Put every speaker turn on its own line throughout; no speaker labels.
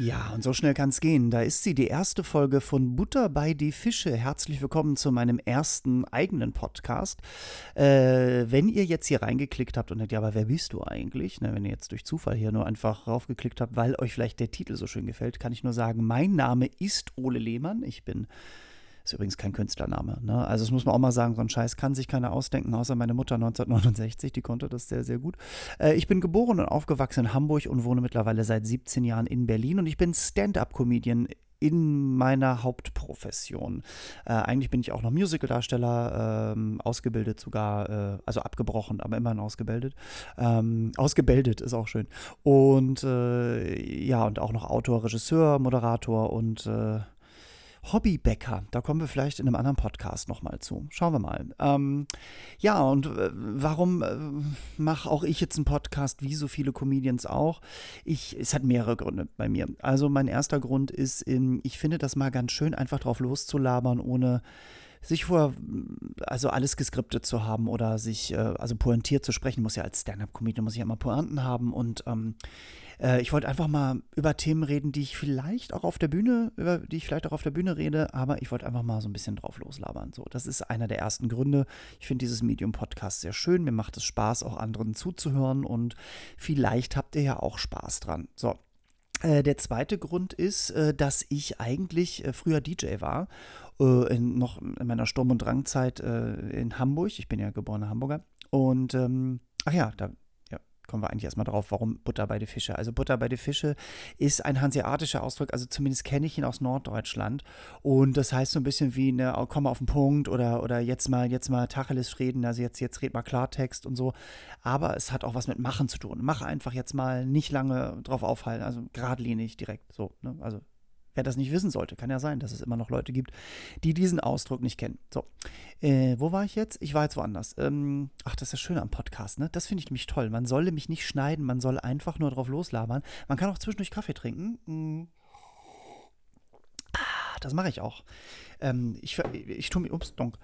Ja, und so schnell kann es gehen. Da ist sie, die erste Folge von Butter bei die Fische. Herzlich willkommen zu meinem ersten eigenen Podcast. Äh, wenn ihr jetzt hier reingeklickt habt und denkt, ja, aber wer bist du eigentlich? Ne, wenn ihr jetzt durch Zufall hier nur einfach raufgeklickt habt, weil euch vielleicht der Titel so schön gefällt, kann ich nur sagen, mein Name ist Ole Lehmann. Ich bin ist übrigens kein Künstlername. Ne? Also das muss man auch mal sagen, so ein Scheiß kann sich keiner ausdenken, außer meine Mutter 1969, die konnte das sehr, sehr gut. Äh, ich bin geboren und aufgewachsen in Hamburg und wohne mittlerweile seit 17 Jahren in Berlin und ich bin Stand-up-Comedian in meiner Hauptprofession. Äh, eigentlich bin ich auch noch Musicaldarsteller, ähm, ausgebildet sogar, äh, also abgebrochen, aber immerhin ausgebildet. Ähm, ausgebildet ist auch schön. Und äh, ja, und auch noch Autor, Regisseur, Moderator und äh, Hobbybäcker. Da kommen wir vielleicht in einem anderen Podcast nochmal zu. Schauen wir mal. Ähm, ja, und äh, warum äh, mache auch ich jetzt einen Podcast, wie so viele Comedians auch? Ich, es hat mehrere Gründe bei mir. Also mein erster Grund ist, ähm, ich finde das mal ganz schön, einfach drauf loszulabern, ohne sich vor, also alles geskriptet zu haben oder sich, äh, also pointiert zu sprechen, muss ja als Stand-Up-Comedian, muss ich ja immer Pointen haben und ähm, äh, ich wollte einfach mal über Themen reden, die ich vielleicht auch auf der Bühne, über die ich vielleicht auch auf der Bühne rede, aber ich wollte einfach mal so ein bisschen drauf loslabern. So, das ist einer der ersten Gründe. Ich finde dieses Medium-Podcast sehr schön. Mir macht es Spaß, auch anderen zuzuhören und vielleicht habt ihr ja auch Spaß dran. So, äh, der zweite Grund ist, äh, dass ich eigentlich äh, früher DJ war, in, noch in meiner Sturm- und Drangzeit in Hamburg. Ich bin ja geborener Hamburger. Und ähm, ach ja, da kommen wir eigentlich erstmal drauf, warum Butter bei die Fische. Also Butter bei die Fische ist ein hanseatischer Ausdruck, also zumindest kenne ich ihn aus Norddeutschland. Und das heißt so ein bisschen wie eine, oh, komm auf den Punkt oder, oder jetzt mal, jetzt mal Tacheles reden, also jetzt, jetzt red mal Klartext und so. Aber es hat auch was mit Machen zu tun. Mach einfach jetzt mal nicht lange drauf aufhalten, also geradlinig direkt so. Ne? Also Wer das nicht wissen sollte, kann ja sein, dass es immer noch Leute gibt, die diesen Ausdruck nicht kennen. So, äh, wo war ich jetzt? Ich war jetzt woanders. Ähm, ach, das ist das Schöne am Podcast, ne? Das finde ich nämlich toll. Man soll nämlich nicht schneiden, man soll einfach nur drauf loslabern. Man kann auch zwischendurch Kaffee trinken. Mhm. Ah, das mache ich auch. Ähm, ich, ich tue mir, ups, donk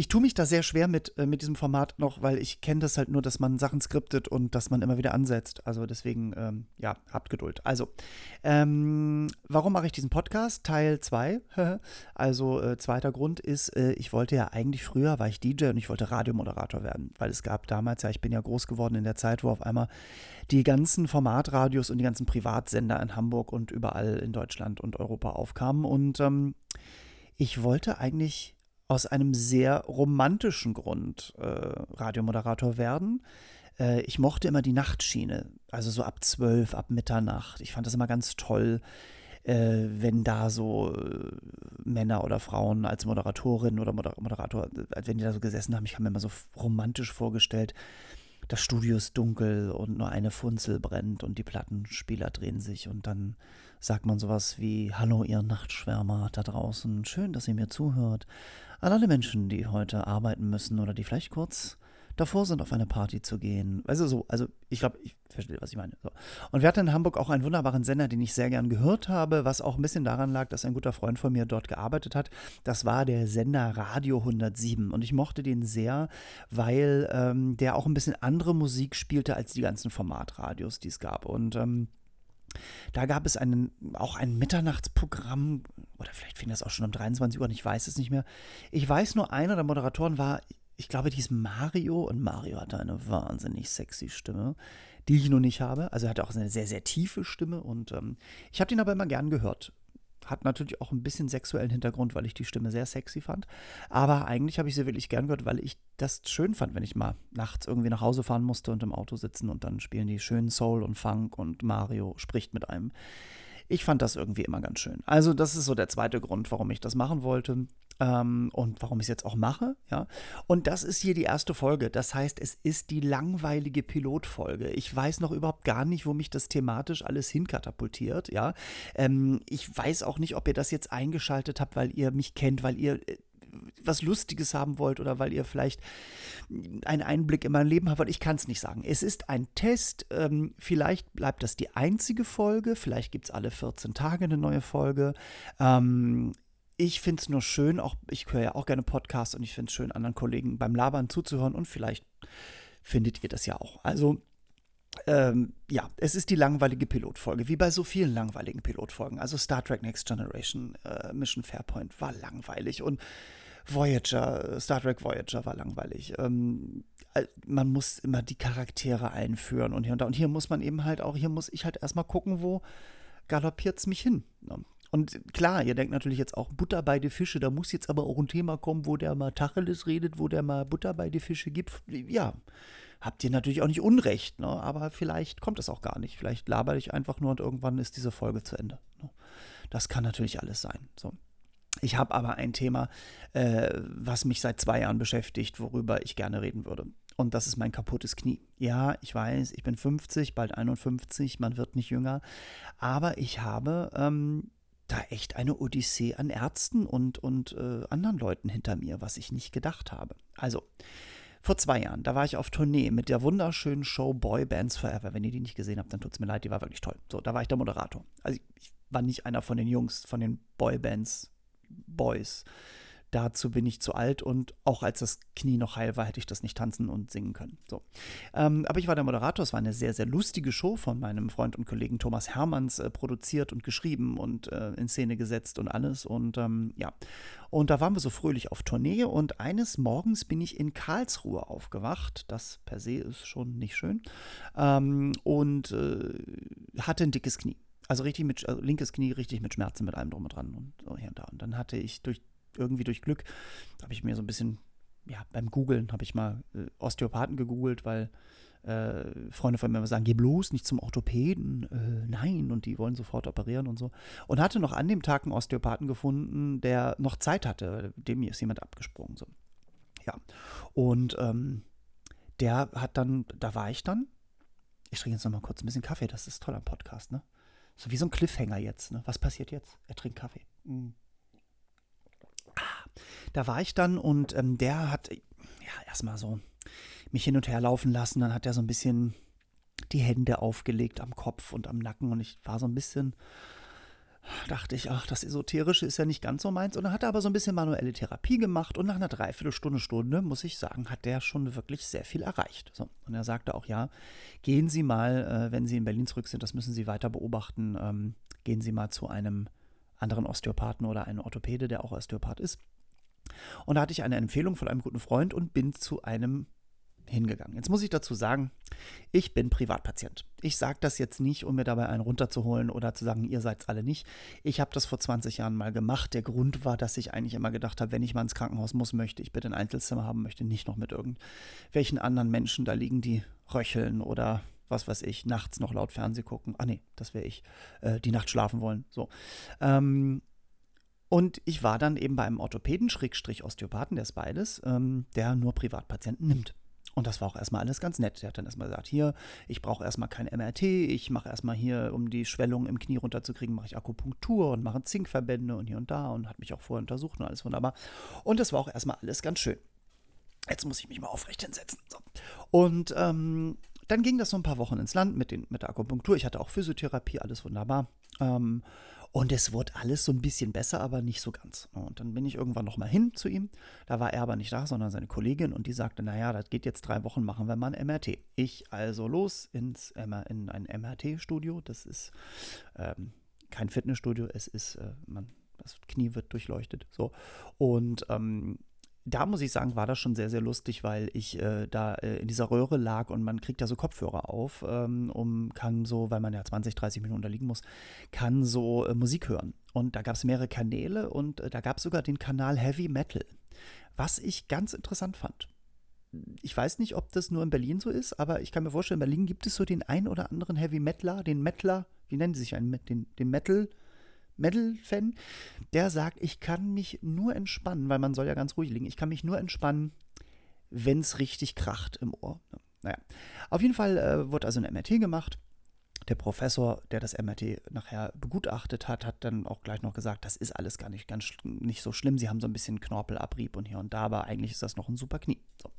ich tue mich da sehr schwer mit, äh, mit diesem Format noch, weil ich kenne das halt nur, dass man Sachen skriptet und dass man immer wieder ansetzt. Also deswegen, ähm, ja, habt Geduld. Also, ähm, warum mache ich diesen Podcast? Teil 2. also, äh, zweiter Grund ist, äh, ich wollte ja eigentlich früher, war ich DJ und ich wollte Radiomoderator werden, weil es gab damals, ja, ich bin ja groß geworden in der Zeit, wo auf einmal die ganzen Formatradios und die ganzen Privatsender in Hamburg und überall in Deutschland und Europa aufkamen und ähm, ich wollte eigentlich aus einem sehr romantischen Grund äh, Radiomoderator werden. Äh, ich mochte immer die Nachtschiene, also so ab zwölf, ab Mitternacht. Ich fand das immer ganz toll, äh, wenn da so äh, Männer oder Frauen als Moderatorin oder Moder Moderator, wenn die da so gesessen haben, ich habe mir immer so romantisch vorgestellt, das Studio ist dunkel und nur eine Funzel brennt und die Plattenspieler drehen sich und dann sagt man sowas wie Hallo ihr Nachtschwärmer da draußen, schön, dass ihr mir zuhört an alle Menschen, die heute arbeiten müssen oder die vielleicht kurz davor sind, auf eine Party zu gehen. Also so, also ich glaube, ich verstehe, was ich meine. So. Und wir hatten in Hamburg auch einen wunderbaren Sender, den ich sehr gern gehört habe, was auch ein bisschen daran lag, dass ein guter Freund von mir dort gearbeitet hat. Das war der Sender Radio 107 und ich mochte den sehr, weil ähm, der auch ein bisschen andere Musik spielte als die ganzen Formatradios, die es gab. Und ähm, da gab es einen, auch ein Mitternachtsprogramm, oder vielleicht fing das auch schon um 23 Uhr an, ich weiß es nicht mehr. Ich weiß nur, einer der Moderatoren war, ich glaube, die ist Mario, und Mario hatte eine wahnsinnig sexy Stimme, die ich noch nicht habe. Also er hatte auch eine sehr, sehr tiefe Stimme und ähm, ich habe den aber immer gern gehört hat natürlich auch ein bisschen sexuellen Hintergrund, weil ich die Stimme sehr sexy fand. Aber eigentlich habe ich sie wirklich gern gehört, weil ich das schön fand, wenn ich mal nachts irgendwie nach Hause fahren musste und im Auto sitzen und dann spielen die schön Soul und Funk und Mario spricht mit einem. Ich fand das irgendwie immer ganz schön. Also, das ist so der zweite Grund, warum ich das machen wollte ähm, und warum ich es jetzt auch mache. Ja. Und das ist hier die erste Folge. Das heißt, es ist die langweilige Pilotfolge. Ich weiß noch überhaupt gar nicht, wo mich das thematisch alles hinkatapultiert. Ja. Ähm, ich weiß auch nicht, ob ihr das jetzt eingeschaltet habt, weil ihr mich kennt, weil ihr äh, was Lustiges haben wollt oder weil ihr vielleicht einen Einblick in mein Leben habt. Ich kann es nicht sagen. Es ist ein Test. Ähm, vielleicht bleibt das die einzige Folge. Vielleicht gibt es alle 14 Tage eine neue Folge. Ähm, ich finde es nur schön, auch ich höre ja auch gerne Podcasts und ich finde es schön, anderen Kollegen beim Labern zuzuhören und vielleicht findet ihr das ja auch. Also ähm, ja, es ist die langweilige Pilotfolge, wie bei so vielen langweiligen Pilotfolgen. Also Star Trek Next Generation, äh, Mission Fairpoint war langweilig und Voyager, Star Trek Voyager war langweilig. Ähm, man muss immer die Charaktere einführen und hier und da. Und hier muss man eben halt auch, hier muss ich halt erstmal gucken, wo galoppiert es mich hin. Und klar, ihr denkt natürlich jetzt auch Butter bei die Fische, da muss jetzt aber auch ein Thema kommen, wo der mal Tacheles redet, wo der mal Butter bei die Fische gibt. Ja, habt ihr natürlich auch nicht Unrecht, ne? aber vielleicht kommt es auch gar nicht. Vielleicht laber ich einfach nur und irgendwann ist diese Folge zu Ende. Ne? Das kann natürlich alles sein. So. Ich habe aber ein Thema, äh, was mich seit zwei Jahren beschäftigt, worüber ich gerne reden würde. Und das ist mein kaputtes Knie. Ja, ich weiß, ich bin 50, bald 51, man wird nicht jünger. Aber ich habe ähm, da echt eine Odyssee an Ärzten und, und äh, anderen Leuten hinter mir, was ich nicht gedacht habe. Also, vor zwei Jahren, da war ich auf Tournee mit der wunderschönen Show Boy Bands Forever. Wenn ihr die nicht gesehen habt, dann tut es mir leid, die war wirklich toll. So, da war ich der Moderator. Also ich war nicht einer von den Jungs, von den Boy Bands Boys. Dazu bin ich zu alt und auch als das Knie noch heil war, hätte ich das nicht tanzen und singen können. So. Ähm, aber ich war der Moderator. Es war eine sehr, sehr lustige Show von meinem Freund und Kollegen Thomas Hermanns äh, produziert und geschrieben und äh, in Szene gesetzt und alles. Und ähm, ja, und da waren wir so fröhlich auf Tournee und eines Morgens bin ich in Karlsruhe aufgewacht. Das per se ist schon nicht schön. Ähm, und äh, hatte ein dickes Knie. Also richtig mit, also linkes Knie richtig mit Schmerzen mit allem drum und dran und so hier und da. Und dann hatte ich durch irgendwie durch Glück, habe ich mir so ein bisschen, ja, beim Googlen habe ich mal äh, Osteopathen gegoogelt, weil äh, Freunde von mir immer sagen, geh bloß nicht zum Orthopäden, äh, nein, und die wollen sofort operieren und so. Und hatte noch an dem Tag einen Osteopathen gefunden, der noch Zeit hatte, dem ist jemand abgesprungen. So. Ja, und ähm, der hat dann, da war ich dann, ich trinke jetzt noch mal kurz ein bisschen Kaffee, das ist toll am Podcast, ne? So wie so ein Cliffhanger jetzt, ne? Was passiert jetzt? Er trinkt Kaffee. Mhm da war ich dann und ähm, der hat ja erstmal so mich hin und her laufen lassen. Dann hat er so ein bisschen die Hände aufgelegt am Kopf und am Nacken und ich war so ein bisschen, dachte ich, ach, das Esoterische ist ja nicht ganz so meins. Und dann hat er aber so ein bisschen manuelle Therapie gemacht und nach einer Dreiviertelstunde, Stunde, muss ich sagen, hat der schon wirklich sehr viel erreicht. So. Und er sagte auch, ja, gehen Sie mal, äh, wenn Sie in Berlin zurück sind, das müssen Sie weiter beobachten, ähm, gehen Sie mal zu einem anderen Osteopathen oder einem Orthopäde, der auch Osteopath ist. Und da hatte ich eine Empfehlung von einem guten Freund und bin zu einem hingegangen. Jetzt muss ich dazu sagen, ich bin Privatpatient. Ich sage das jetzt nicht, um mir dabei einen runterzuholen oder zu sagen, ihr seid es alle nicht. Ich habe das vor 20 Jahren mal gemacht. Der Grund war, dass ich eigentlich immer gedacht habe, wenn ich mal ins Krankenhaus muss, möchte ich bitte ein Einzelzimmer haben, möchte nicht noch mit irgendwelchen anderen Menschen da liegen, die röcheln oder was weiß ich, nachts noch laut Fernseh gucken. Ah nee, das wäre ich, äh, die Nacht schlafen wollen. So. Ähm, und ich war dann eben bei einem Orthopäden, Schrägstrich Osteopathen, der ist beides, ähm, der nur Privatpatienten nimmt. Und das war auch erstmal alles ganz nett. Der hat dann erstmal gesagt, hier, ich brauche erstmal kein MRT, ich mache erstmal hier, um die Schwellung im Knie runterzukriegen, mache ich Akupunktur und mache Zinkverbände und hier und da und hat mich auch vorher untersucht und alles wunderbar. Und das war auch erstmal alles ganz schön. Jetzt muss ich mich mal aufrecht hinsetzen. So. Und ähm, dann ging das so ein paar Wochen ins Land mit, den, mit der Akupunktur. Ich hatte auch Physiotherapie, alles wunderbar. Ähm, und es wurde alles so ein bisschen besser, aber nicht so ganz. Und dann bin ich irgendwann nochmal hin zu ihm. Da war er aber nicht da, sondern seine Kollegin. Und die sagte, naja, das geht jetzt drei Wochen, machen wir mal ein MRT. Ich also los ins, in ein MRT-Studio. Das ist ähm, kein Fitnessstudio, es ist, äh, man, das Knie wird durchleuchtet. So. Und ähm, da muss ich sagen, war das schon sehr, sehr lustig, weil ich äh, da äh, in dieser Röhre lag und man kriegt ja so Kopfhörer auf, ähm, um kann so, weil man ja 20, 30 Minuten da liegen muss, kann so äh, Musik hören. Und da gab es mehrere Kanäle und äh, da gab es sogar den Kanal Heavy Metal, was ich ganz interessant fand. Ich weiß nicht, ob das nur in Berlin so ist, aber ich kann mir vorstellen, in Berlin gibt es so den ein oder anderen Heavy Metaler, den Metaler, wie nennen sie sich einen, den, den Metal, Metal-Fan, der sagt, ich kann mich nur entspannen, weil man soll ja ganz ruhig liegen, ich kann mich nur entspannen, wenn es richtig kracht im Ohr. Naja, auf jeden Fall äh, wurde also ein MRT gemacht. Der Professor, der das MRT nachher begutachtet hat, hat dann auch gleich noch gesagt, das ist alles gar nicht, ganz nicht so schlimm. Sie haben so ein bisschen Knorpelabrieb und hier und da, aber eigentlich ist das noch ein super Knie. So.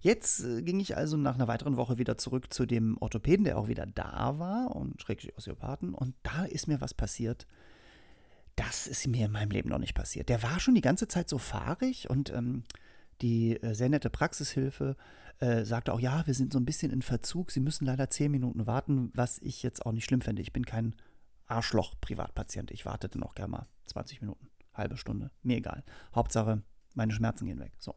Jetzt äh, ging ich also nach einer weiteren Woche wieder zurück zu dem Orthopäden, der auch wieder da war und schrägstrich Osteopathen. Und da ist mir was passiert, das ist mir in meinem Leben noch nicht passiert. Der war schon die ganze Zeit so fahrig und ähm, die äh, sehr nette Praxishilfe äh, sagte auch, ja, wir sind so ein bisschen in Verzug, Sie müssen leider zehn Minuten warten, was ich jetzt auch nicht schlimm fände. Ich bin kein Arschloch-Privatpatient. Ich warte dann auch gerne mal 20 Minuten, halbe Stunde, mir egal. Hauptsache, meine Schmerzen gehen weg. So.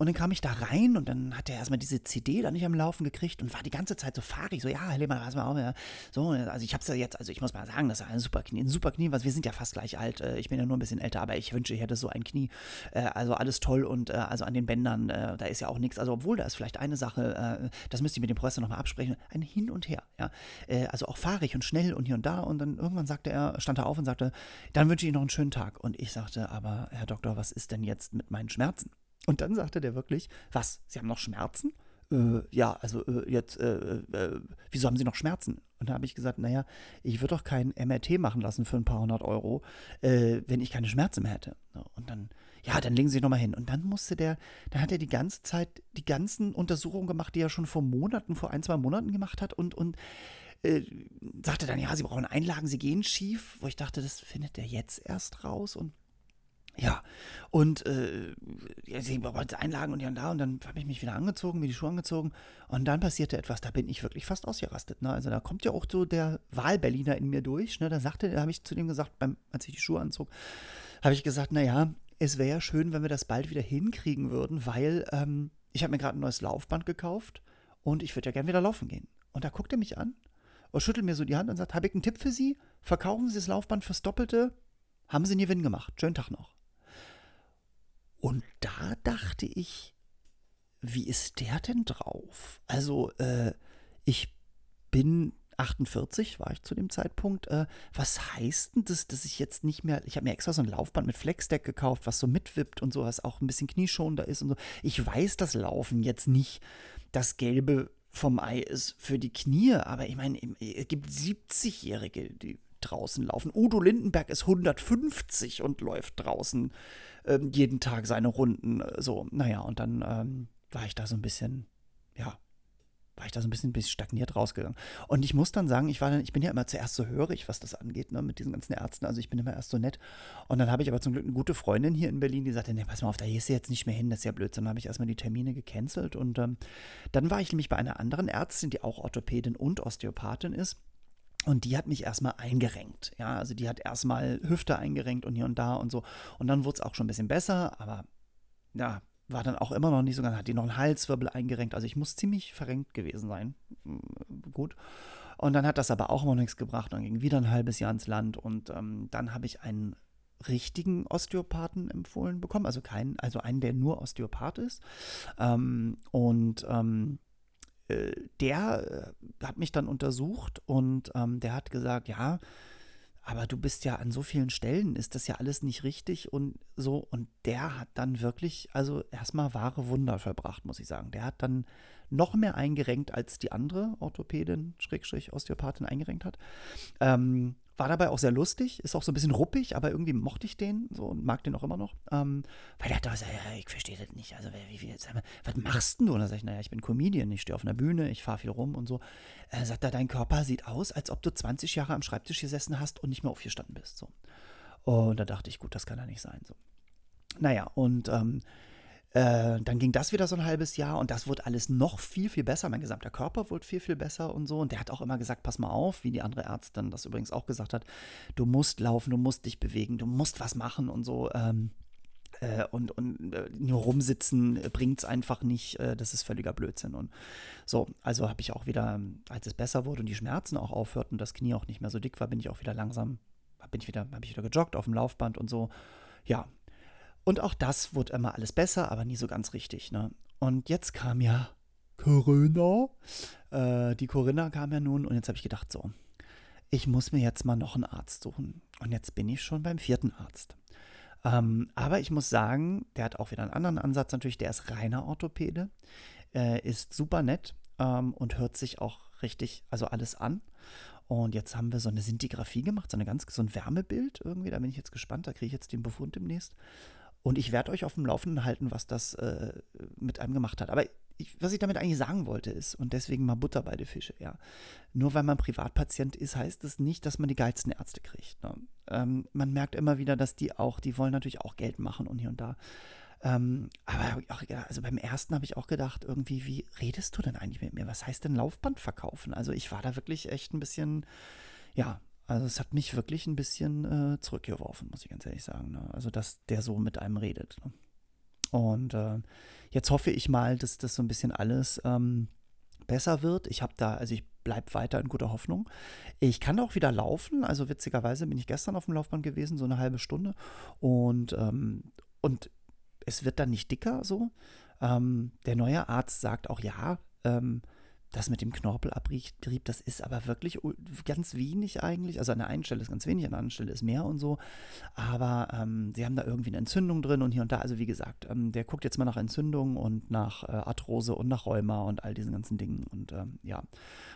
Und dann kam ich da rein und dann hat er erstmal diese CD da nicht am Laufen gekriegt und war die ganze Zeit so fahrig, so, ja, Herr Lehmann, pass mal auf, ja. So, also ich hab's ja jetzt, also ich muss mal sagen, das ist ein super Knie, ein super Knie, was wir sind ja fast gleich alt, äh, ich bin ja nur ein bisschen älter, aber ich wünsche, ich hätte so ein Knie, äh, also alles toll und äh, also an den Bändern, da ist ja auch nichts, also obwohl da ist vielleicht eine Sache, das müsste ich mit dem Professor nochmal absprechen, ein Hin und Her, ja, also auch fahrig und schnell und hier und da und dann irgendwann sagte er, stand er auf und sagte, dann wünsche ich Ihnen noch einen schönen Tag und ich sagte, aber Herr Doktor, was ist denn jetzt mit meinen Schmerzen? Und dann sagte der wirklich, was, Sie haben noch Schmerzen? Äh, ja, also äh, jetzt, äh, äh wieso haben Sie noch Schmerzen? Und da habe ich gesagt, naja, ich würde doch kein MRT machen lassen für ein paar hundert Euro, äh, wenn ich keine Schmerzen mehr hätte. Und dann, ja, dann legen Sie nochmal hin. Und dann musste der, dann hat er die ganze Zeit die ganzen Untersuchungen gemacht, die er schon vor Monaten, vor ein, zwei Monaten gemacht hat und, und äh, sagte dann, ja, Sie brauchen Einlagen, Sie gehen schief, wo ich dachte, das findet er jetzt erst raus und ja, und äh, sie wollte Einlagen und hier und da und dann habe ich mich wieder angezogen, mir die Schuhe angezogen und dann passierte etwas, da bin ich wirklich fast ausgerastet. Ne? Also da kommt ja auch so der Wahlberliner in mir durch. Ne? Da sagte, da habe ich zu dem gesagt, beim, als ich die Schuhe anzog, habe ich gesagt, naja, es wäre ja schön, wenn wir das bald wieder hinkriegen würden, weil ähm, ich habe mir gerade ein neues Laufband gekauft und ich würde ja gerne wieder laufen gehen. Und da guckt er mich an und schüttelt mir so die Hand und sagt, habe ich einen Tipp für Sie? Verkaufen Sie das Laufband fürs Doppelte? Haben Sie einen Gewinn gemacht. Schönen Tag noch. Und da dachte ich, wie ist der denn drauf? Also, äh, ich bin 48 war ich zu dem Zeitpunkt. Äh, was heißt denn das, dass ich jetzt nicht mehr, ich habe mir extra so ein Laufband mit Flexdeck gekauft, was so mitwippt und so, was auch ein bisschen knieschonender ist und so. Ich weiß, dass Laufen jetzt nicht das Gelbe vom Ei ist für die Knie, aber ich meine, es gibt 70-Jährige, die draußen laufen. Udo Lindenberg ist 150 und läuft draußen ähm, jeden Tag seine Runden. Äh, so, naja, und dann ähm, war ich da so ein bisschen, ja, war ich da so ein bisschen, bisschen stagniert rausgegangen. Und ich muss dann sagen, ich war dann, ich bin ja immer zuerst so hörig, was das angeht, ne, mit diesen ganzen Ärzten. Also ich bin immer erst so nett. Und dann habe ich aber zum Glück eine gute Freundin hier in Berlin, die sagte, nee, pass mal auf, da gehst du jetzt nicht mehr hin, das ist ja blöd. Dann habe ich erstmal die Termine gecancelt. Und ähm, dann war ich nämlich bei einer anderen Ärztin, die auch Orthopädin und Osteopathin ist. Und die hat mich erstmal eingerenkt. Ja, also die hat erstmal Hüfte eingerenkt und hier und da und so. Und dann wurde es auch schon ein bisschen besser, aber ja, war dann auch immer noch nicht so ganz, hat die noch einen Halswirbel eingerenkt. Also ich muss ziemlich verrenkt gewesen sein. Hm, gut. Und dann hat das aber auch noch nichts gebracht. Dann ging wieder ein halbes Jahr ins Land und ähm, dann habe ich einen richtigen Osteopathen empfohlen bekommen. Also keinen, also einen, der nur Osteopath ist. Ähm, und ähm, äh, der äh, hat mich dann untersucht und ähm, der hat gesagt, ja, aber du bist ja an so vielen Stellen, ist das ja alles nicht richtig und so. Und der hat dann wirklich, also erstmal wahre Wunder verbracht, muss ich sagen. Der hat dann noch mehr eingerenkt, als die andere Orthopädin, Schrägstrich, Osteopathin eingerenkt hat. Ähm, war dabei auch sehr lustig, ist auch so ein bisschen ruppig, aber irgendwie mochte ich den so und mag den auch immer noch. Ähm, weil hat da gesagt, ja, ich verstehe das nicht. Also, wie, wie, sag mal, was machst denn du? Und dann sag ich, naja, ich bin Comedian, ich stehe auf einer Bühne, ich fahre viel rum und so. Er sagt er, dein Körper sieht aus, als ob du 20 Jahre am Schreibtisch gesessen hast und nicht mehr aufgestanden bist. So. Und da dachte ich, gut, das kann ja nicht sein. So. Naja, und ähm, äh, dann ging das wieder so ein halbes Jahr und das wurde alles noch viel, viel besser. Mein gesamter Körper wurde viel, viel besser und so. Und der hat auch immer gesagt, pass mal auf, wie die andere Ärztin das übrigens auch gesagt hat, du musst laufen, du musst dich bewegen, du musst was machen und so. Ähm, äh, und, und äh, nur rumsitzen bringt es einfach nicht. Äh, das ist völliger Blödsinn. Und so, also habe ich auch wieder, als es besser wurde und die Schmerzen auch aufhörten und das Knie auch nicht mehr so dick war, bin ich auch wieder langsam, bin ich wieder, habe ich wieder gejoggt auf dem Laufband und so. Ja, und auch das wurde immer alles besser, aber nie so ganz richtig. Ne? Und jetzt kam ja Corinna. Äh, die Corinna kam ja nun und jetzt habe ich gedacht, so, ich muss mir jetzt mal noch einen Arzt suchen. Und jetzt bin ich schon beim vierten Arzt. Ähm, aber ich muss sagen, der hat auch wieder einen anderen Ansatz natürlich. Der ist reiner Orthopäde, äh, ist super nett ähm, und hört sich auch richtig, also alles an. Und jetzt haben wir so eine Sintigraphie gemacht, so, eine ganz, so ein Wärmebild irgendwie. Da bin ich jetzt gespannt. Da kriege ich jetzt den Befund demnächst. Und ich werde euch auf dem Laufenden halten, was das äh, mit einem gemacht hat. Aber ich, was ich damit eigentlich sagen wollte, ist, und deswegen mal Butter bei den Fische, ja. Nur weil man Privatpatient ist, heißt das nicht, dass man die geilsten Ärzte kriegt. Ne? Ähm, man merkt immer wieder, dass die auch, die wollen natürlich auch Geld machen und hier und da. Ähm, aber auch, also beim ersten habe ich auch gedacht, irgendwie, wie redest du denn eigentlich mit mir? Was heißt denn Laufband verkaufen? Also ich war da wirklich echt ein bisschen, ja, also es hat mich wirklich ein bisschen äh, zurückgeworfen, muss ich ganz ehrlich sagen. Ne? Also dass der so mit einem redet. Ne? Und äh, jetzt hoffe ich mal, dass das so ein bisschen alles ähm, besser wird. Ich habe da, also ich bleibe weiter in guter Hoffnung. Ich kann auch wieder laufen. Also witzigerweise bin ich gestern auf dem Laufband gewesen, so eine halbe Stunde. Und, ähm, und es wird dann nicht dicker so. Ähm, der neue Arzt sagt auch, ja, ähm, das mit dem Knorpelabrieb, das ist aber wirklich ganz wenig eigentlich. Also an der einen Stelle ist ganz wenig, an der anderen Stelle ist mehr und so. Aber ähm, sie haben da irgendwie eine Entzündung drin und hier und da. Also wie gesagt, ähm, der guckt jetzt mal nach Entzündung und nach äh, Arthrose und nach Rheuma und all diesen ganzen Dingen. Und ähm, ja,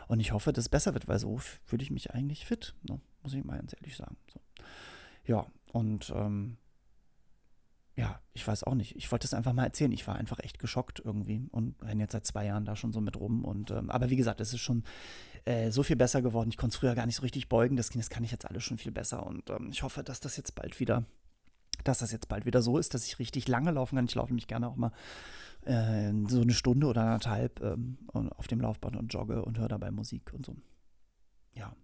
und ich hoffe, dass es besser wird, weil so fühle ich mich eigentlich fit, ne? muss ich mal ganz ehrlich sagen. So. Ja, und ähm, ja, ich weiß auch nicht. Ich wollte es einfach mal erzählen. Ich war einfach echt geschockt irgendwie und renne jetzt seit zwei Jahren da schon so mit rum. Und ähm, aber wie gesagt, es ist schon äh, so viel besser geworden. Ich konnte es früher gar nicht so richtig beugen. Das, das kann ich jetzt alles schon viel besser. Und ähm, ich hoffe, dass das jetzt bald wieder, dass das jetzt bald wieder so ist, dass ich richtig lange laufen kann. Ich laufe mich gerne auch mal äh, so eine Stunde oder anderthalb ähm, auf dem Laufband und jogge und höre dabei Musik und so. Ja,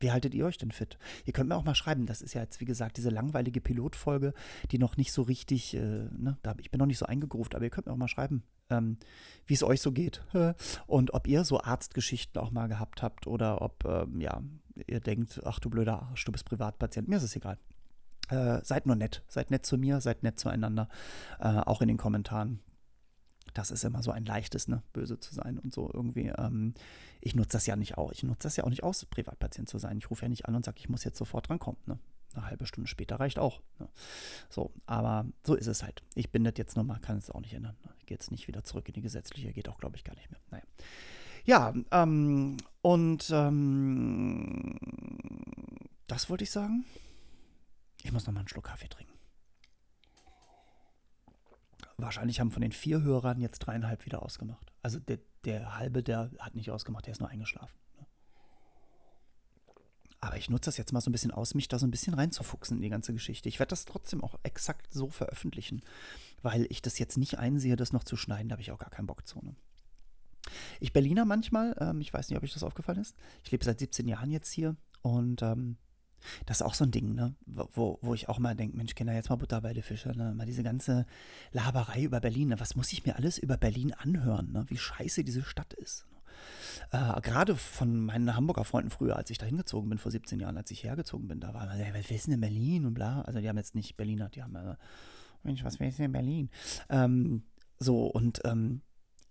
wie haltet ihr euch denn fit? Ihr könnt mir auch mal schreiben, das ist ja jetzt, wie gesagt, diese langweilige Pilotfolge, die noch nicht so richtig, äh, ne, da, ich bin noch nicht so eingegruft, aber ihr könnt mir auch mal schreiben, ähm, wie es euch so geht. Und ob ihr so Arztgeschichten auch mal gehabt habt oder ob, ähm, ja, ihr denkt, ach du blöder Arsch, du bist Privatpatient. Mir ist es egal. Äh, seid nur nett. Seid nett zu mir, seid nett zueinander. Äh, auch in den Kommentaren das ist immer so ein leichtes, ne, böse zu sein und so irgendwie. Ähm, ich nutze das ja nicht auch. Ich nutze das ja auch nicht aus, Privatpatient zu sein. Ich rufe ja nicht an und sage, ich muss jetzt sofort drankommen. Ne? Eine halbe Stunde später reicht auch. Ne? So, aber so ist es halt. Ich bin das jetzt nochmal, kann es auch nicht ändern. Ne? Gehe jetzt nicht wieder zurück in die gesetzliche, geht auch, glaube ich, gar nicht mehr. Naja. Ja, ähm, und ähm, das wollte ich sagen. Ich muss nochmal einen Schluck Kaffee trinken wahrscheinlich haben von den vier Hörern jetzt dreieinhalb wieder ausgemacht. Also der, der halbe, der hat nicht ausgemacht, der ist nur eingeschlafen. Ne? Aber ich nutze das jetzt mal so ein bisschen aus, mich da so ein bisschen reinzufuchsen in die ganze Geschichte. Ich werde das trotzdem auch exakt so veröffentlichen, weil ich das jetzt nicht einsehe, das noch zu schneiden, da habe ich auch gar keinen Bock zu. Ne? Ich Berliner manchmal, ähm, ich weiß nicht, ob euch das aufgefallen ist. Ich lebe seit 17 Jahren jetzt hier und ähm, das ist auch so ein Ding, ne? wo, wo ich auch mal denke, Mensch, Kinder, jetzt mal Butter bei den Fische, ne? mal diese ganze Laberei über Berlin, ne? was muss ich mir alles über Berlin anhören, ne? wie scheiße diese Stadt ist. Ne? Äh, Gerade von meinen Hamburger Freunden früher, als ich da hingezogen bin, vor 17 Jahren, als ich hergezogen bin, da war man, was ist denn in Berlin und bla. Also die haben jetzt nicht Berliner, die haben, äh, Mensch, was ist denn in Berlin? Ähm, so, und ähm,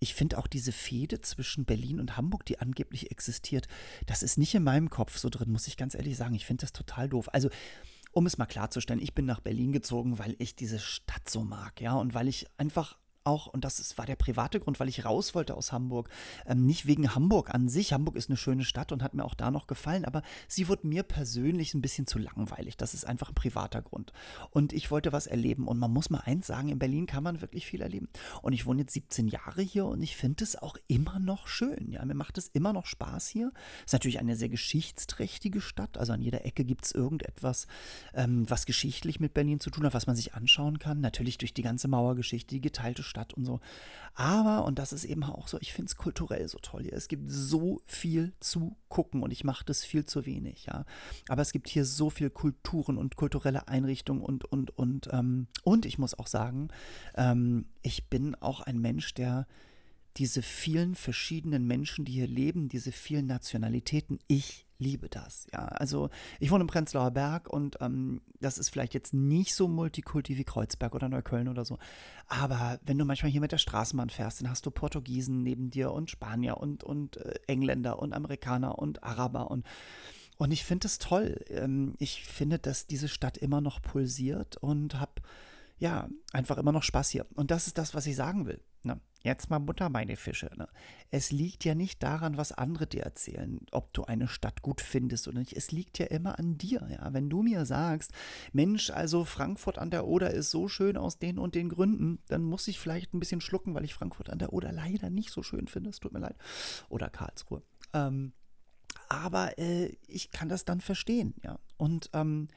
ich finde auch diese Fehde zwischen Berlin und Hamburg, die angeblich existiert, das ist nicht in meinem Kopf so drin, muss ich ganz ehrlich sagen. Ich finde das total doof. Also, um es mal klarzustellen, ich bin nach Berlin gezogen, weil ich diese Stadt so mag, ja, und weil ich einfach auch, und das war der private Grund, weil ich raus wollte aus Hamburg. Ähm, nicht wegen Hamburg an sich. Hamburg ist eine schöne Stadt und hat mir auch da noch gefallen, aber sie wurde mir persönlich ein bisschen zu langweilig. Das ist einfach ein privater Grund. Und ich wollte was erleben. Und man muss mal eins sagen, in Berlin kann man wirklich viel erleben. Und ich wohne jetzt 17 Jahre hier und ich finde es auch immer noch schön. Ja, mir macht es immer noch Spaß hier. Ist natürlich eine sehr geschichtsträchtige Stadt. Also an jeder Ecke gibt es irgendetwas, ähm, was geschichtlich mit Berlin zu tun hat, was man sich anschauen kann. Natürlich durch die ganze Mauergeschichte, die geteilte Stadt und so. Aber, und das ist eben auch so, ich finde es kulturell so toll hier. Es gibt so viel zu gucken und ich mache das viel zu wenig, ja. Aber es gibt hier so viel Kulturen und kulturelle Einrichtungen und, und, und, ähm, und ich muss auch sagen, ähm, ich bin auch ein Mensch, der diese vielen verschiedenen Menschen, die hier leben, diese vielen Nationalitäten, ich liebe das. Ja, also ich wohne im Prenzlauer Berg und ähm, das ist vielleicht jetzt nicht so multikulti wie Kreuzberg oder Neukölln oder so. Aber wenn du manchmal hier mit der Straßenbahn fährst, dann hast du Portugiesen neben dir und Spanier und, und äh, Engländer und Amerikaner und Araber und und ich finde es toll. Ähm, ich finde, dass diese Stadt immer noch pulsiert und habe ja einfach immer noch Spaß hier. Und das ist das, was ich sagen will. Ne? Jetzt mal Mutter meine Fische. Ne? Es liegt ja nicht daran, was andere dir erzählen, ob du eine Stadt gut findest oder nicht. Es liegt ja immer an dir. Ja? Wenn du mir sagst, Mensch, also Frankfurt an der Oder ist so schön aus den und den Gründen, dann muss ich vielleicht ein bisschen schlucken, weil ich Frankfurt an der Oder leider nicht so schön finde. Es tut mir leid. Oder Karlsruhe. Ähm, aber äh, ich kann das dann verstehen. Ja? Und ähm,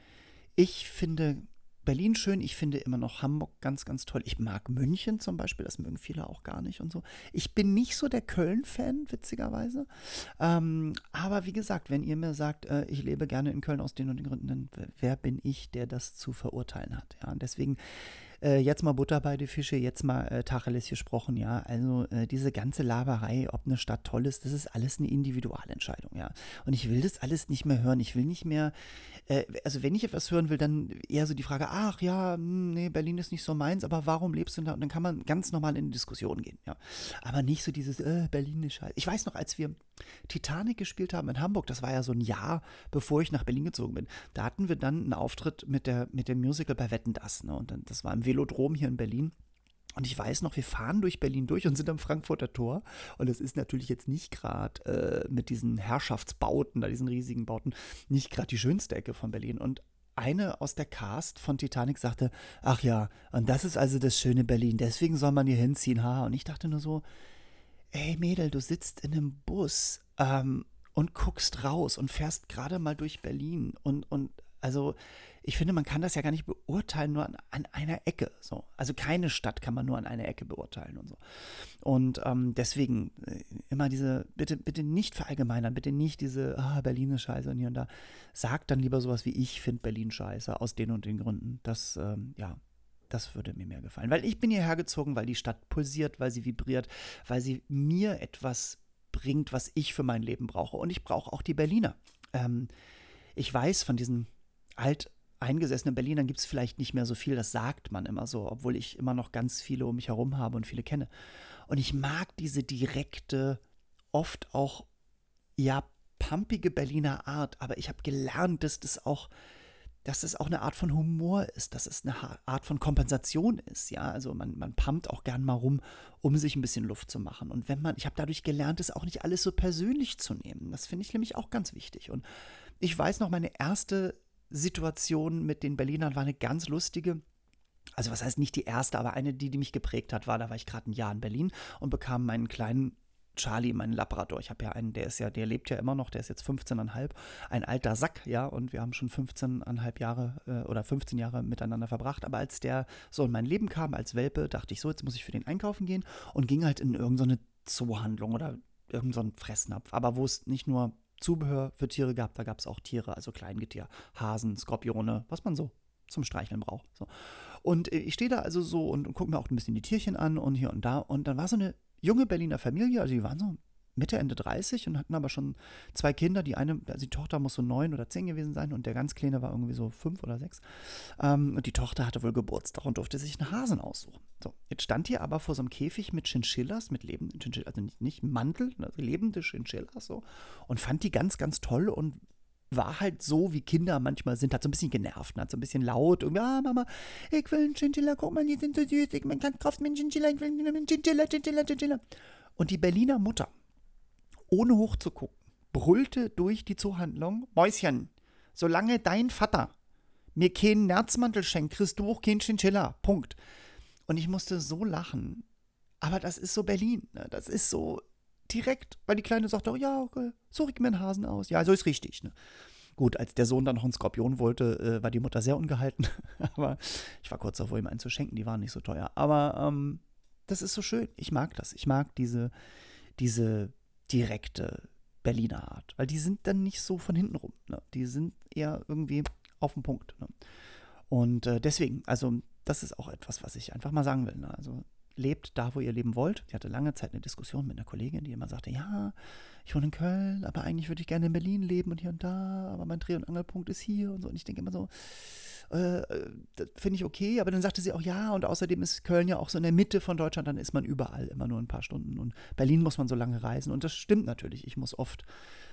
ich finde Berlin schön, ich finde immer noch Hamburg ganz, ganz toll. Ich mag München zum Beispiel, das mögen viele auch gar nicht und so. Ich bin nicht so der Köln-Fan, witzigerweise. Ähm, aber wie gesagt, wenn ihr mir sagt, äh, ich lebe gerne in Köln aus den und den Gründen, dann wer bin ich, der das zu verurteilen hat? Ja, und deswegen äh, jetzt mal Butter bei die Fische, jetzt mal äh, Tacheles gesprochen, ja. Also äh, diese ganze Laberei, ob eine Stadt toll ist, das ist alles eine Individualentscheidung, ja. Und ich will das alles nicht mehr hören. Ich will nicht mehr, äh, also wenn ich etwas hören will, dann eher so die Frage, ach ja, hm, nee, Berlin ist nicht so meins, aber warum lebst du da? Und dann kann man ganz normal in die Diskussion gehen, ja. Aber nicht so dieses, äh, Berlin ist scheiße. Ich weiß noch, als wir Titanic gespielt haben in Hamburg, das war ja so ein Jahr, bevor ich nach Berlin gezogen bin, da hatten wir dann einen Auftritt mit, der, mit dem Musical bei Wetten, das, ne? Und dann, das war im Velodrom hier in Berlin. Und ich weiß noch, wir fahren durch Berlin durch und sind am Frankfurter Tor. Und es ist natürlich jetzt nicht gerade äh, mit diesen Herrschaftsbauten, da diesen riesigen Bauten, nicht gerade die schönste Ecke von Berlin. Und eine aus der Cast von Titanic sagte, ach ja, und das ist also das schöne Berlin, deswegen soll man hier hinziehen, ha. Und ich dachte nur so, ey Mädel, du sitzt in einem Bus ähm, und guckst raus und fährst gerade mal durch Berlin und, und also ich finde, man kann das ja gar nicht beurteilen, nur an, an, einer Ecke. So. Also keine Stadt kann man nur an einer Ecke beurteilen und so. Und ähm, deswegen äh, immer diese, bitte, bitte nicht verallgemeinern, bitte nicht diese, ah, Berlin ist scheiße und hier und da. Sagt dann lieber sowas wie, ich finde Berlin scheiße, aus den und den Gründen. Das, ähm, ja, das würde mir mehr gefallen. Weil ich bin hierher gezogen, weil die Stadt pulsiert, weil sie vibriert, weil sie mir etwas bringt, was ich für mein Leben brauche. Und ich brauche auch die Berliner. Ähm, ich weiß von diesen alt eingesessenen Berlinern gibt es vielleicht nicht mehr so viel, das sagt man immer so, obwohl ich immer noch ganz viele um mich herum habe und viele kenne. Und ich mag diese direkte, oft auch, ja, pumpige Berliner Art, aber ich habe gelernt, dass das auch dass es auch eine Art von Humor ist, dass es eine Art von Kompensation ist, ja, also man, man pumpt auch gern mal rum, um sich ein bisschen Luft zu machen. Und wenn man, ich habe dadurch gelernt, es auch nicht alles so persönlich zu nehmen, das finde ich nämlich auch ganz wichtig. Und ich weiß noch, meine erste Situation mit den Berlinern war eine ganz lustige. Also was heißt nicht die erste, aber eine, die, die mich geprägt hat, war, da war ich gerade ein Jahr in Berlin und bekam meinen kleinen Charlie, meinen Labrador. Ich habe ja einen, der ist ja, der lebt ja immer noch, der ist jetzt 15,5, ein alter Sack, ja, und wir haben schon 15,5 Jahre äh, oder 15 Jahre miteinander verbracht. Aber als der so in mein Leben kam, als Welpe, dachte ich so, jetzt muss ich für den einkaufen gehen und ging halt in irgendeine Zoohandlung oder irgendeinen Fressnapf. Aber wo es nicht nur Zubehör für Tiere gab. Da gab es auch Tiere, also Kleingetier, Hasen, Skorpione, was man so zum Streicheln braucht. So. Und äh, ich stehe da also so und, und gucke mir auch ein bisschen die Tierchen an und hier und da. Und dann war so eine junge Berliner Familie, also die waren so Mitte, Ende 30 und hatten aber schon zwei Kinder. Die eine, also die Tochter muss so neun oder zehn gewesen sein und der ganz Kleine war irgendwie so fünf oder sechs. Ähm, und die Tochter hatte wohl Geburtstag und durfte sich einen Hasen aussuchen. So, jetzt stand hier aber vor so einem Käfig mit Chinchillas, mit lebenden Chinchillas, also nicht, nicht Mantel, also lebende Chinchillas so. Und fand die ganz, ganz toll und war halt so, wie Kinder manchmal sind, hat so ein bisschen genervt, hat so ein bisschen laut und ja, Mama, ich will einen Chinchilla, guck mal, die sind so süß, ich man kann kaufen mir einen Chinchilla, ich will einen Chinchilla, Chinchilla, Chinchilla. Und die Berliner Mutter, ohne hochzugucken, brüllte durch die Zuhandlung: Mäuschen, solange dein Vater mir keinen Nerzmantel schenkt, kriegst du auch keinen Chinchilla. Punkt. Und ich musste so lachen. Aber das ist so Berlin. Ne? Das ist so direkt, weil die Kleine sagt auch, ja, okay, suche ich mir einen Hasen aus. Ja, so ist richtig. Ne? Gut, als der Sohn dann noch einen Skorpion wollte, äh, war die Mutter sehr ungehalten. Aber ich war kurz davor, ihm einen zu schenken. Die waren nicht so teuer. Aber ähm, das ist so schön. Ich mag das. Ich mag diese, diese direkte Berliner Art, weil die sind dann nicht so von hinten rum. Ne? Die sind eher irgendwie auf den Punkt. Ne? Und äh, deswegen, also das ist auch etwas, was ich einfach mal sagen will. Ne? Also lebt da, wo ihr leben wollt. Ich hatte lange Zeit eine Diskussion mit einer Kollegin, die immer sagte, ja, ich wohne in Köln, aber eigentlich würde ich gerne in Berlin leben und hier und da, aber mein Dreh- und Angelpunkt ist hier und so. Und ich denke immer so, äh, finde ich okay, aber dann sagte sie auch, ja, und außerdem ist Köln ja auch so in der Mitte von Deutschland, dann ist man überall immer nur ein paar Stunden. Und Berlin muss man so lange reisen. Und das stimmt natürlich. Ich muss oft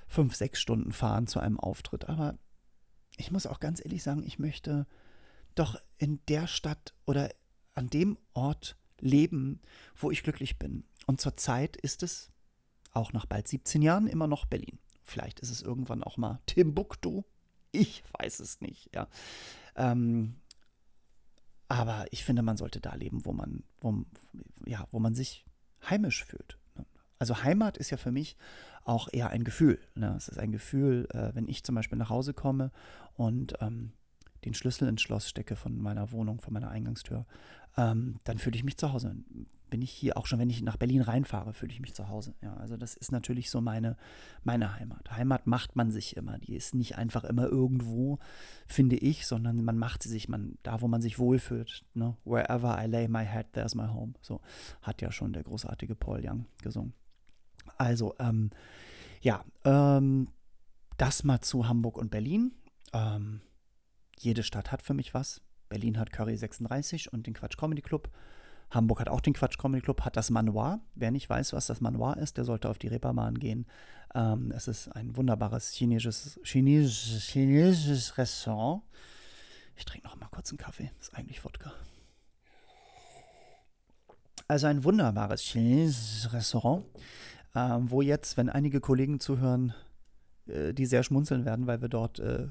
fünf, sechs Stunden fahren zu einem Auftritt. Aber ich muss auch ganz ehrlich sagen, ich möchte doch in der Stadt oder an dem Ort leben, wo ich glücklich bin. Und zurzeit ist es, auch nach bald 17 Jahren, immer noch Berlin. Vielleicht ist es irgendwann auch mal Timbuktu. Ich weiß es nicht, ja. Ähm, aber ich finde, man sollte da leben, wo man, wo, ja, wo man sich heimisch fühlt. Ne? Also Heimat ist ja für mich auch eher ein Gefühl. Ne? Es ist ein Gefühl, äh, wenn ich zum Beispiel nach Hause komme und ähm, den Schlüssel ins Schloss stecke von meiner Wohnung, von meiner Eingangstür, ähm, dann fühle ich mich zu Hause. Bin ich hier, auch schon wenn ich nach Berlin reinfahre, fühle ich mich zu Hause. Ja, also das ist natürlich so meine, meine Heimat. Heimat macht man sich immer. Die ist nicht einfach immer irgendwo, finde ich, sondern man macht sie sich, man, da wo man sich wohlfühlt. Ne? Wherever I lay my head, there's my home. So hat ja schon der großartige Paul Young gesungen. Also, ähm, ja, ähm, das mal zu Hamburg und Berlin. Ähm, jede Stadt hat für mich was. Berlin hat Curry 36 und den Quatsch Comedy Club. Hamburg hat auch den Quatsch Comedy Club, hat das Manoir. Wer nicht weiß, was das Manoir ist, der sollte auf die Reeperbahn gehen. Ähm, es ist ein wunderbares chinesisches, chinesisches, chinesisches Restaurant. Ich trinke noch mal kurz einen Kaffee. Ist eigentlich Wodka. Also ein wunderbares chinesisches Restaurant, ähm, wo jetzt, wenn einige Kollegen zuhören, äh, die sehr schmunzeln werden, weil wir dort äh,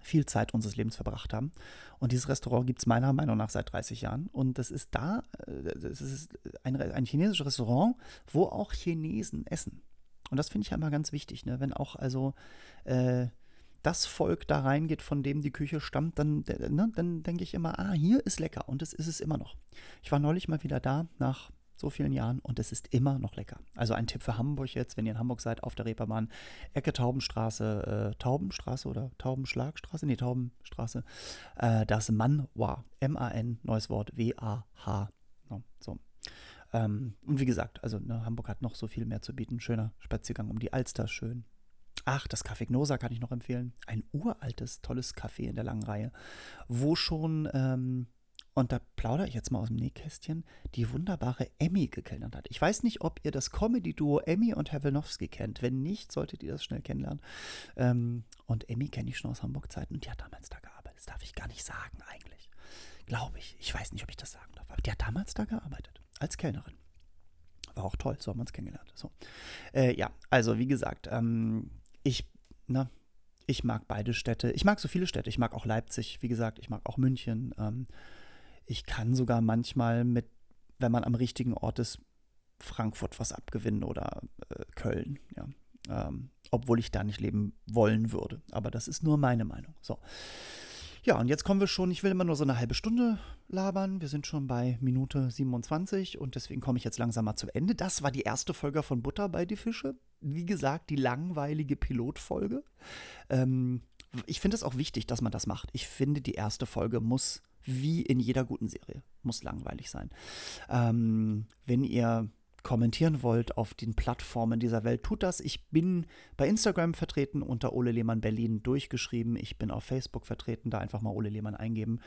viel Zeit unseres Lebens verbracht haben. Und dieses Restaurant gibt es meiner Meinung nach seit 30 Jahren. Und das ist da, es äh, ist ein, ein chinesisches Restaurant, wo auch Chinesen essen. Und das finde ich ja immer ganz wichtig, ne? wenn auch also äh, das Volk da reingeht, von dem die Küche stammt, dann, ne, dann denke ich immer, ah, hier ist lecker und das ist es immer noch. Ich war neulich mal wieder da nach so vielen Jahren und es ist immer noch lecker. Also ein Tipp für Hamburg jetzt, wenn ihr in Hamburg seid, auf der Reeperbahn, Ecke Taubenstraße, äh, Taubenstraße oder Taubenschlagstraße, nee, Taubenstraße, äh, das Manwa, M-A-N, neues Wort, W-A-H. No, so. Ähm, und wie gesagt, also ne, Hamburg hat noch so viel mehr zu bieten. Schöner Spaziergang um die Alster, schön. Ach, das Café Gnosa kann ich noch empfehlen. Ein uraltes, tolles Café in der langen Reihe, wo schon ähm, und da plaudere ich jetzt mal aus dem Nähkästchen, die wunderbare Emmy gekellnert hat. Ich weiß nicht, ob ihr das Comedy-Duo Emmy und Herr kennt. Wenn nicht, solltet ihr das schnell kennenlernen. Ähm, und Emmy kenne ich schon aus Hamburg-Zeiten und die hat damals da gearbeitet. Das darf ich gar nicht sagen eigentlich. Glaube ich. Ich weiß nicht, ob ich das sagen darf. Aber die hat damals da gearbeitet. Als Kellnerin. War auch toll, so haben wir uns kennengelernt. So. Äh, ja, also wie gesagt, ähm, ich, na, ich mag beide Städte. Ich mag so viele Städte. Ich mag auch Leipzig, wie gesagt, ich mag auch München. Ähm, ich kann sogar manchmal mit, wenn man am richtigen Ort ist, Frankfurt was abgewinnen oder äh, Köln, ja. Ähm, obwohl ich da nicht leben wollen würde. Aber das ist nur meine Meinung. So. Ja, und jetzt kommen wir schon, ich will immer nur so eine halbe Stunde labern. Wir sind schon bei Minute 27 und deswegen komme ich jetzt langsam mal zum Ende. Das war die erste Folge von Butter bei die Fische. Wie gesagt, die langweilige Pilotfolge. Ähm, ich finde es auch wichtig, dass man das macht. Ich finde, die erste Folge muss wie in jeder guten Serie. Muss langweilig sein. Ähm, wenn ihr kommentieren wollt auf den Plattformen dieser Welt, tut das. Ich bin bei Instagram vertreten unter Ole Lehmann Berlin durchgeschrieben. Ich bin auf Facebook vertreten, da einfach mal Ole Lehmann eingeben.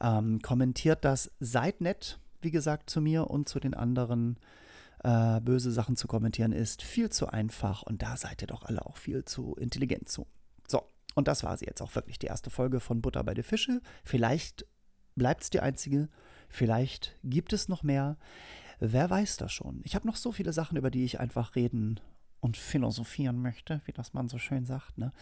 Ähm, kommentiert das, seid nett, wie gesagt, zu mir und zu den anderen. Äh, böse Sachen zu kommentieren ist viel zu einfach und da seid ihr doch alle auch viel zu intelligent zu. So, und das war sie jetzt auch wirklich die erste Folge von Butter bei der Fische. Vielleicht bleibt es die einzige. Vielleicht gibt es noch mehr. Wer weiß das schon? Ich habe noch so viele Sachen, über die ich einfach reden und philosophieren möchte, wie das man so schön sagt. Ne?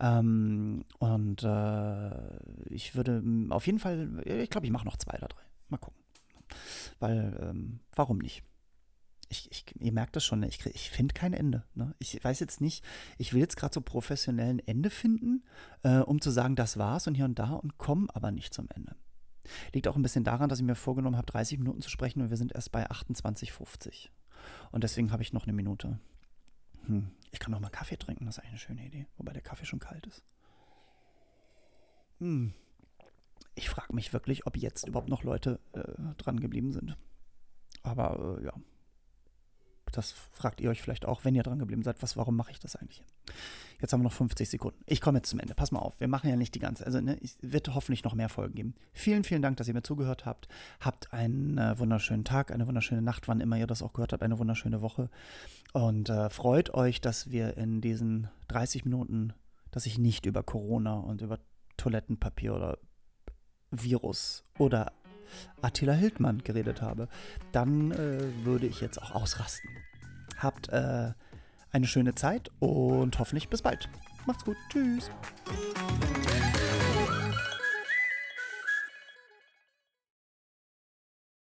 Ähm, und äh, ich würde auf jeden Fall, ich glaube, ich mache noch zwei oder drei. Mal gucken. Weil, ähm, warum nicht? Ich, ich, ihr merkt das schon, ne? ich, ich finde kein Ende. Ne? Ich weiß jetzt nicht, ich will jetzt gerade so professionellen Ende finden, äh, um zu sagen, das war's und hier und da und komme aber nicht zum Ende. Liegt auch ein bisschen daran, dass ich mir vorgenommen habe, 30 Minuten zu sprechen und wir sind erst bei 28,50. Und deswegen habe ich noch eine Minute. Hm. Ich kann noch mal Kaffee trinken, das ist eigentlich eine schöne Idee. Wobei der Kaffee schon kalt ist. Hm. Ich frage mich wirklich, ob jetzt überhaupt noch Leute äh, dran geblieben sind. Aber äh, ja, das fragt ihr euch vielleicht auch, wenn ihr dran geblieben seid. Was, warum mache ich das eigentlich? Jetzt haben wir noch 50 Sekunden. Ich komme jetzt zum Ende. Pass mal auf, wir machen ja nicht die ganze. Also ne, es wird hoffentlich noch mehr Folgen geben. Vielen, vielen Dank, dass ihr mir zugehört habt. Habt einen äh, wunderschönen Tag, eine wunderschöne Nacht, wann immer ihr das auch gehört habt, eine wunderschöne Woche. Und äh, freut euch, dass wir in diesen 30 Minuten, dass ich nicht über Corona und über Toilettenpapier oder Virus oder Attila Hildmann geredet habe, dann äh, würde ich jetzt auch ausrasten. Habt äh, eine schöne Zeit und hoffentlich bis bald. Macht's gut. Tschüss.